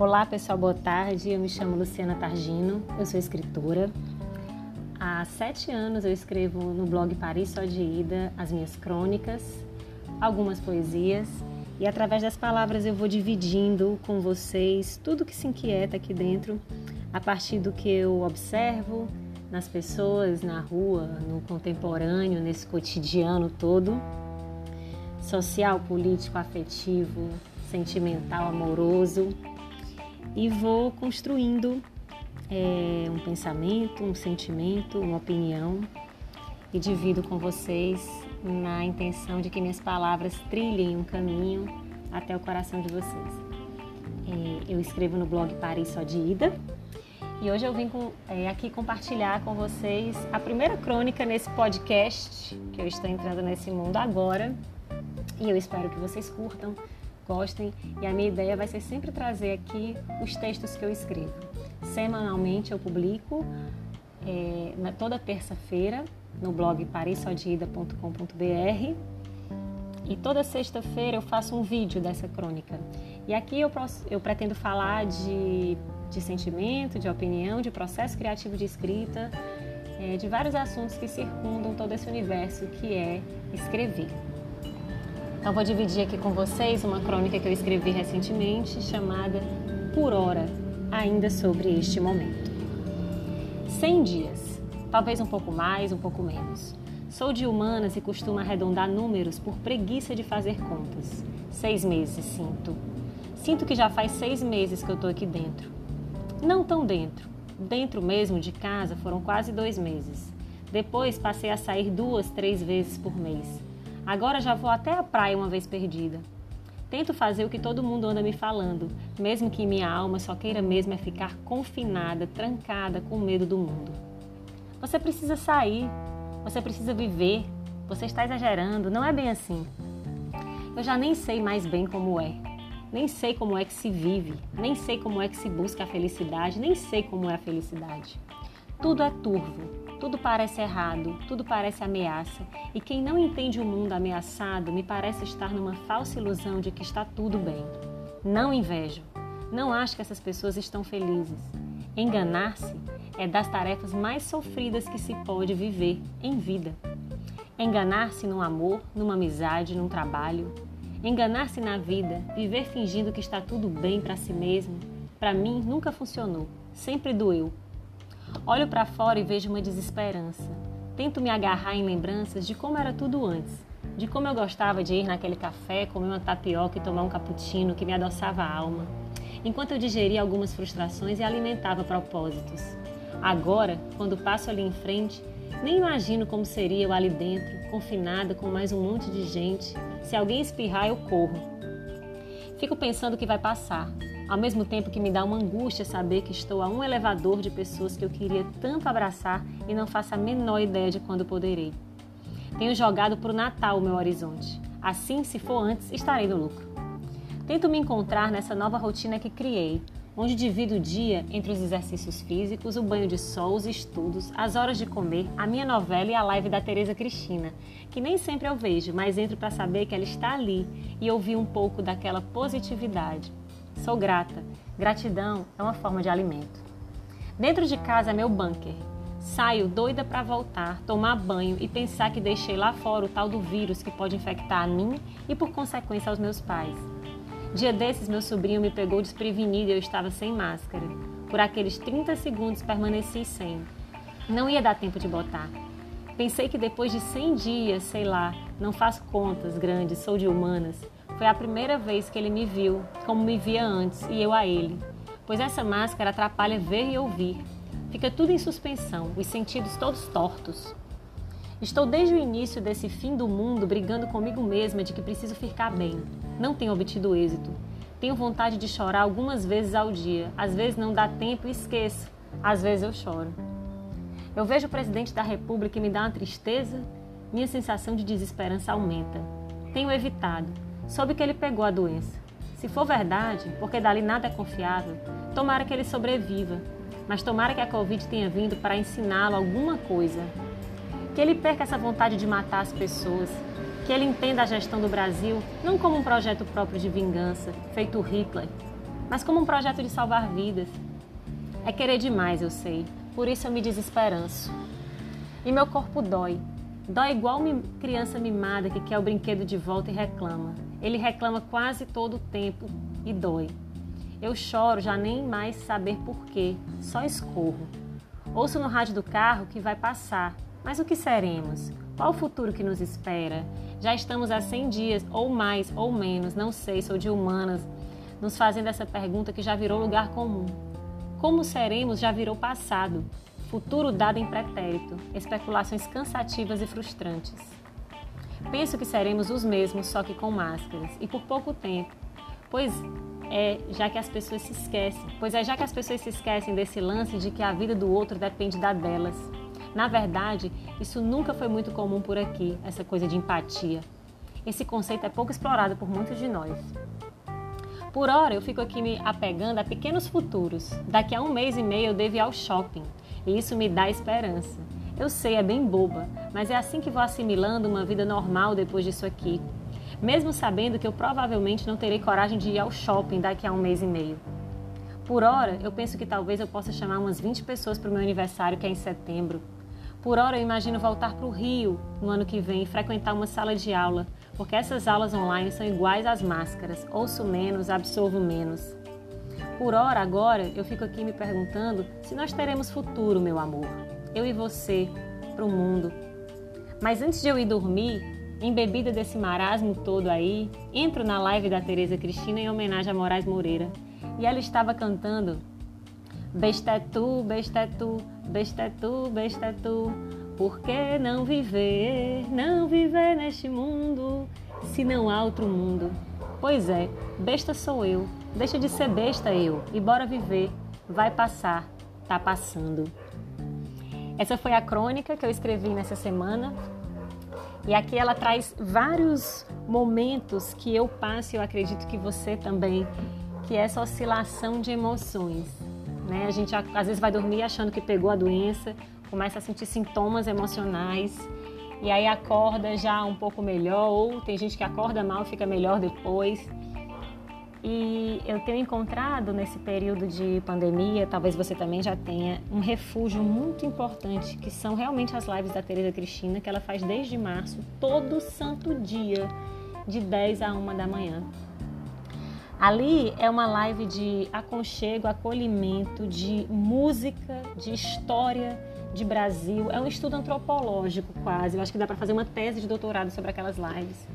Olá pessoal, boa tarde. Eu me chamo Luciana Targino, eu sou escritora. Há sete anos eu escrevo no blog Paris Só de Ida as minhas crônicas, algumas poesias e através das palavras eu vou dividindo com vocês tudo que se inquieta aqui dentro a partir do que eu observo nas pessoas, na rua, no contemporâneo, nesse cotidiano todo social, político, afetivo, sentimental, amoroso e vou construindo é, um pensamento, um sentimento, uma opinião. E divido com vocês na intenção de que minhas palavras trilhem um caminho até o coração de vocês. É, eu escrevo no blog Paris Só de Ida. E hoje eu vim com, é, aqui compartilhar com vocês a primeira crônica nesse podcast que eu estou entrando nesse mundo agora. E eu espero que vocês curtam gostem. E a minha ideia vai ser sempre trazer aqui os textos que eu escrevo. Semanalmente eu publico é, na, toda terça-feira no blog parisodida.com.br e toda sexta-feira eu faço um vídeo dessa crônica. E aqui eu, eu pretendo falar de, de sentimento, de opinião, de processo criativo de escrita, é, de vários assuntos que circundam todo esse universo que é escrever. Então, vou dividir aqui com vocês uma crônica que eu escrevi recentemente chamada Por Hora, ainda sobre este momento. 100 dias, talvez um pouco mais, um pouco menos. Sou de humanas e costumo arredondar números por preguiça de fazer contas. Seis meses, sinto. Sinto que já faz seis meses que eu estou aqui dentro. Não tão dentro. Dentro mesmo de casa foram quase dois meses. Depois passei a sair duas, três vezes por mês. Agora já vou até a praia uma vez perdida. Tento fazer o que todo mundo anda me falando, mesmo que minha alma só queira mesmo é ficar confinada, trancada, com medo do mundo. Você precisa sair, você precisa viver, você está exagerando, não é bem assim. Eu já nem sei mais bem como é. Nem sei como é que se vive, nem sei como é que se busca a felicidade, nem sei como é a felicidade. Tudo é turvo, tudo parece errado, tudo parece ameaça, e quem não entende o mundo ameaçado me parece estar numa falsa ilusão de que está tudo bem. Não invejo, não acho que essas pessoas estão felizes. Enganar-se é das tarefas mais sofridas que se pode viver em vida. Enganar-se no amor, numa amizade, num trabalho. Enganar-se na vida, viver fingindo que está tudo bem para si mesmo, para mim nunca funcionou, sempre doeu, Olho para fora e vejo uma desesperança. Tento me agarrar em lembranças de como era tudo antes, de como eu gostava de ir naquele café, comer uma tapioca e tomar um cappuccino que me adoçava a alma, enquanto eu digeria algumas frustrações e alimentava propósitos. Agora, quando passo ali em frente, nem imagino como seria eu ali dentro, confinada com mais um monte de gente. Se alguém espirrar, eu corro. Fico pensando que vai passar, ao mesmo tempo que me dá uma angústia saber que estou a um elevador de pessoas que eu queria tanto abraçar e não faço a menor ideia de quando poderei. Tenho jogado para o Natal o meu horizonte. Assim, se for antes, estarei no lucro. Tento me encontrar nessa nova rotina que criei, onde divido o dia entre os exercícios físicos, o banho de sol, os estudos, as horas de comer, a minha novela e a live da Tereza Cristina, que nem sempre eu vejo, mas entro para saber que ela está ali e ouvir um pouco daquela positividade. Sou grata. Gratidão é uma forma de alimento. Dentro de casa é meu bunker. Saio doida para voltar, tomar banho e pensar que deixei lá fora o tal do vírus que pode infectar a mim e por consequência aos meus pais. Dia desses meu sobrinho me pegou desprevenido e eu estava sem máscara. Por aqueles 30 segundos permaneci sem. Não ia dar tempo de botar. Pensei que depois de 100 dias, sei lá, não faço contas grandes, sou de humanas, foi a primeira vez que ele me viu, como me via antes, e eu a ele. Pois essa máscara atrapalha ver e ouvir. Fica tudo em suspensão, os sentidos todos tortos. Estou desde o início desse fim do mundo brigando comigo mesma de que preciso ficar bem. Não tenho obtido êxito. Tenho vontade de chorar algumas vezes ao dia. Às vezes não dá tempo e esqueço. Às vezes eu choro. Eu vejo o presidente da República e me dá uma tristeza. Minha sensação de desesperança aumenta. Tenho evitado soube que ele pegou a doença. Se for verdade, porque dali nada é confiável, tomara que ele sobreviva, mas tomara que a Covid tenha vindo para ensiná-lo alguma coisa. Que ele perca essa vontade de matar as pessoas, que ele entenda a gestão do Brasil não como um projeto próprio de vingança, feito Hitler, mas como um projeto de salvar vidas. É querer demais, eu sei, por isso eu me desesperanço. E meu corpo dói. Dói igual criança mimada que quer o brinquedo de volta e reclama. Ele reclama quase todo o tempo e dói. Eu choro já nem mais saber porquê, só escorro. Ouço no rádio do carro que vai passar, mas o que seremos? Qual o futuro que nos espera? Já estamos há 100 dias, ou mais, ou menos, não sei, sou de humanas, nos fazendo essa pergunta que já virou lugar comum. Como seremos já virou passado, futuro dado em pretérito, especulações cansativas e frustrantes. Penso que seremos os mesmos, só que com máscaras, e por pouco tempo, pois é já que as pessoas se esquecem, pois é já que as pessoas se esquecem desse lance de que a vida do outro depende da delas. Na verdade, isso nunca foi muito comum por aqui, essa coisa de empatia. Esse conceito é pouco explorado por muitos de nós. Por hora, eu fico aqui me apegando a pequenos futuros. Daqui a um mês e meio eu devo ir ao shopping, e isso me dá esperança. Eu sei, é bem boba, mas é assim que vou assimilando uma vida normal depois disso aqui, mesmo sabendo que eu provavelmente não terei coragem de ir ao shopping daqui a um mês e meio. Por hora, eu penso que talvez eu possa chamar umas 20 pessoas para o meu aniversário, que é em setembro. Por hora, eu imagino voltar para o Rio no ano que vem e frequentar uma sala de aula, porque essas aulas online são iguais às máscaras: ouço menos, absorvo menos. Por hora, agora, eu fico aqui me perguntando se nós teremos futuro, meu amor. Eu e você, para o mundo. Mas antes de eu ir dormir, embebida desse marasmo todo aí, entro na live da Tereza Cristina em homenagem a Moraes Moreira. E ela estava cantando Besta é tu, besta é tu, besta é é tu. Por que não viver, não viver neste mundo, se não há outro mundo? Pois é, besta sou eu, deixa de ser besta eu, e bora viver. Vai passar, tá passando. Essa foi a crônica que eu escrevi nessa semana e aqui ela traz vários momentos que eu passo e eu acredito que você também, que é essa oscilação de emoções. Né? A gente às vezes vai dormir achando que pegou a doença, começa a sentir sintomas emocionais e aí acorda já um pouco melhor, ou tem gente que acorda mal e fica melhor depois. E eu tenho encontrado nesse período de pandemia, talvez você também já tenha, um refúgio muito importante, que são realmente as lives da Tereza Cristina, que ela faz desde março, todo santo dia, de 10 a 1 da manhã. Ali é uma live de aconchego, acolhimento, de música, de história de Brasil. É um estudo antropológico quase. Eu acho que dá para fazer uma tese de doutorado sobre aquelas lives.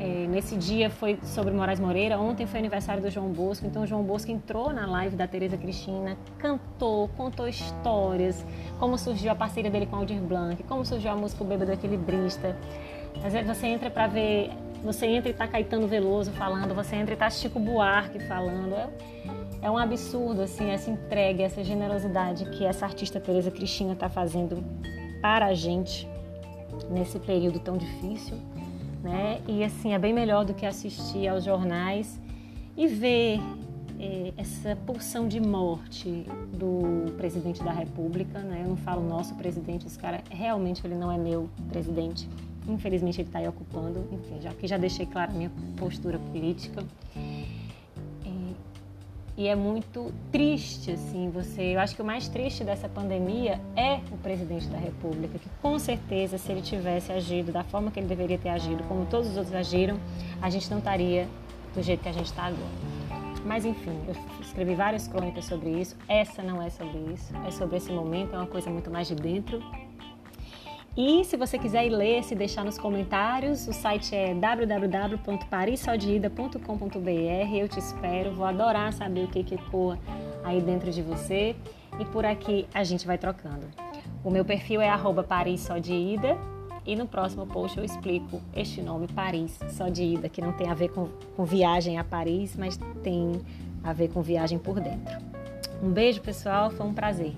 É, nesse dia foi sobre Moraes Moreira, ontem foi aniversário do João Bosco, então o João Bosco entrou na live da Tereza Cristina, cantou, contou histórias, como surgiu a parceria dele com Aldir Blanc, como surgiu a música O Bêbado Equilibrista. Às vezes você entra para ver, você entra e tá Caetano Veloso falando, você entra e tá Chico Buarque falando. É, é um absurdo assim essa entrega, essa generosidade que essa artista Tereza Cristina está fazendo para a gente nesse período tão difícil né? E assim é bem melhor do que assistir aos jornais e ver é, essa pulsão de morte do presidente da República, né? Eu não falo nosso presidente, esse cara realmente ele não é meu presidente. Infelizmente ele está aí ocupando, enfim, já que já deixei clara a minha postura política. E é muito triste, assim, você. Eu acho que o mais triste dessa pandemia é o presidente da República, que com certeza, se ele tivesse agido da forma que ele deveria ter agido, como todos os outros agiram, a gente não estaria do jeito que a gente está agora. Mas enfim, eu escrevi várias crônicas sobre isso. Essa não é sobre isso, é sobre esse momento, é uma coisa muito mais de dentro e se você quiser ir ler, se deixar nos comentários, o site é www.parissaldeida.com.br. Eu te espero, vou adorar saber o que que aí dentro de você. E por aqui a gente vai trocando. O meu perfil é arroba. E no próximo post eu explico este nome Paris só de ida, que não tem a ver com, com viagem a Paris, mas tem a ver com viagem por dentro. Um beijo, pessoal, foi um prazer.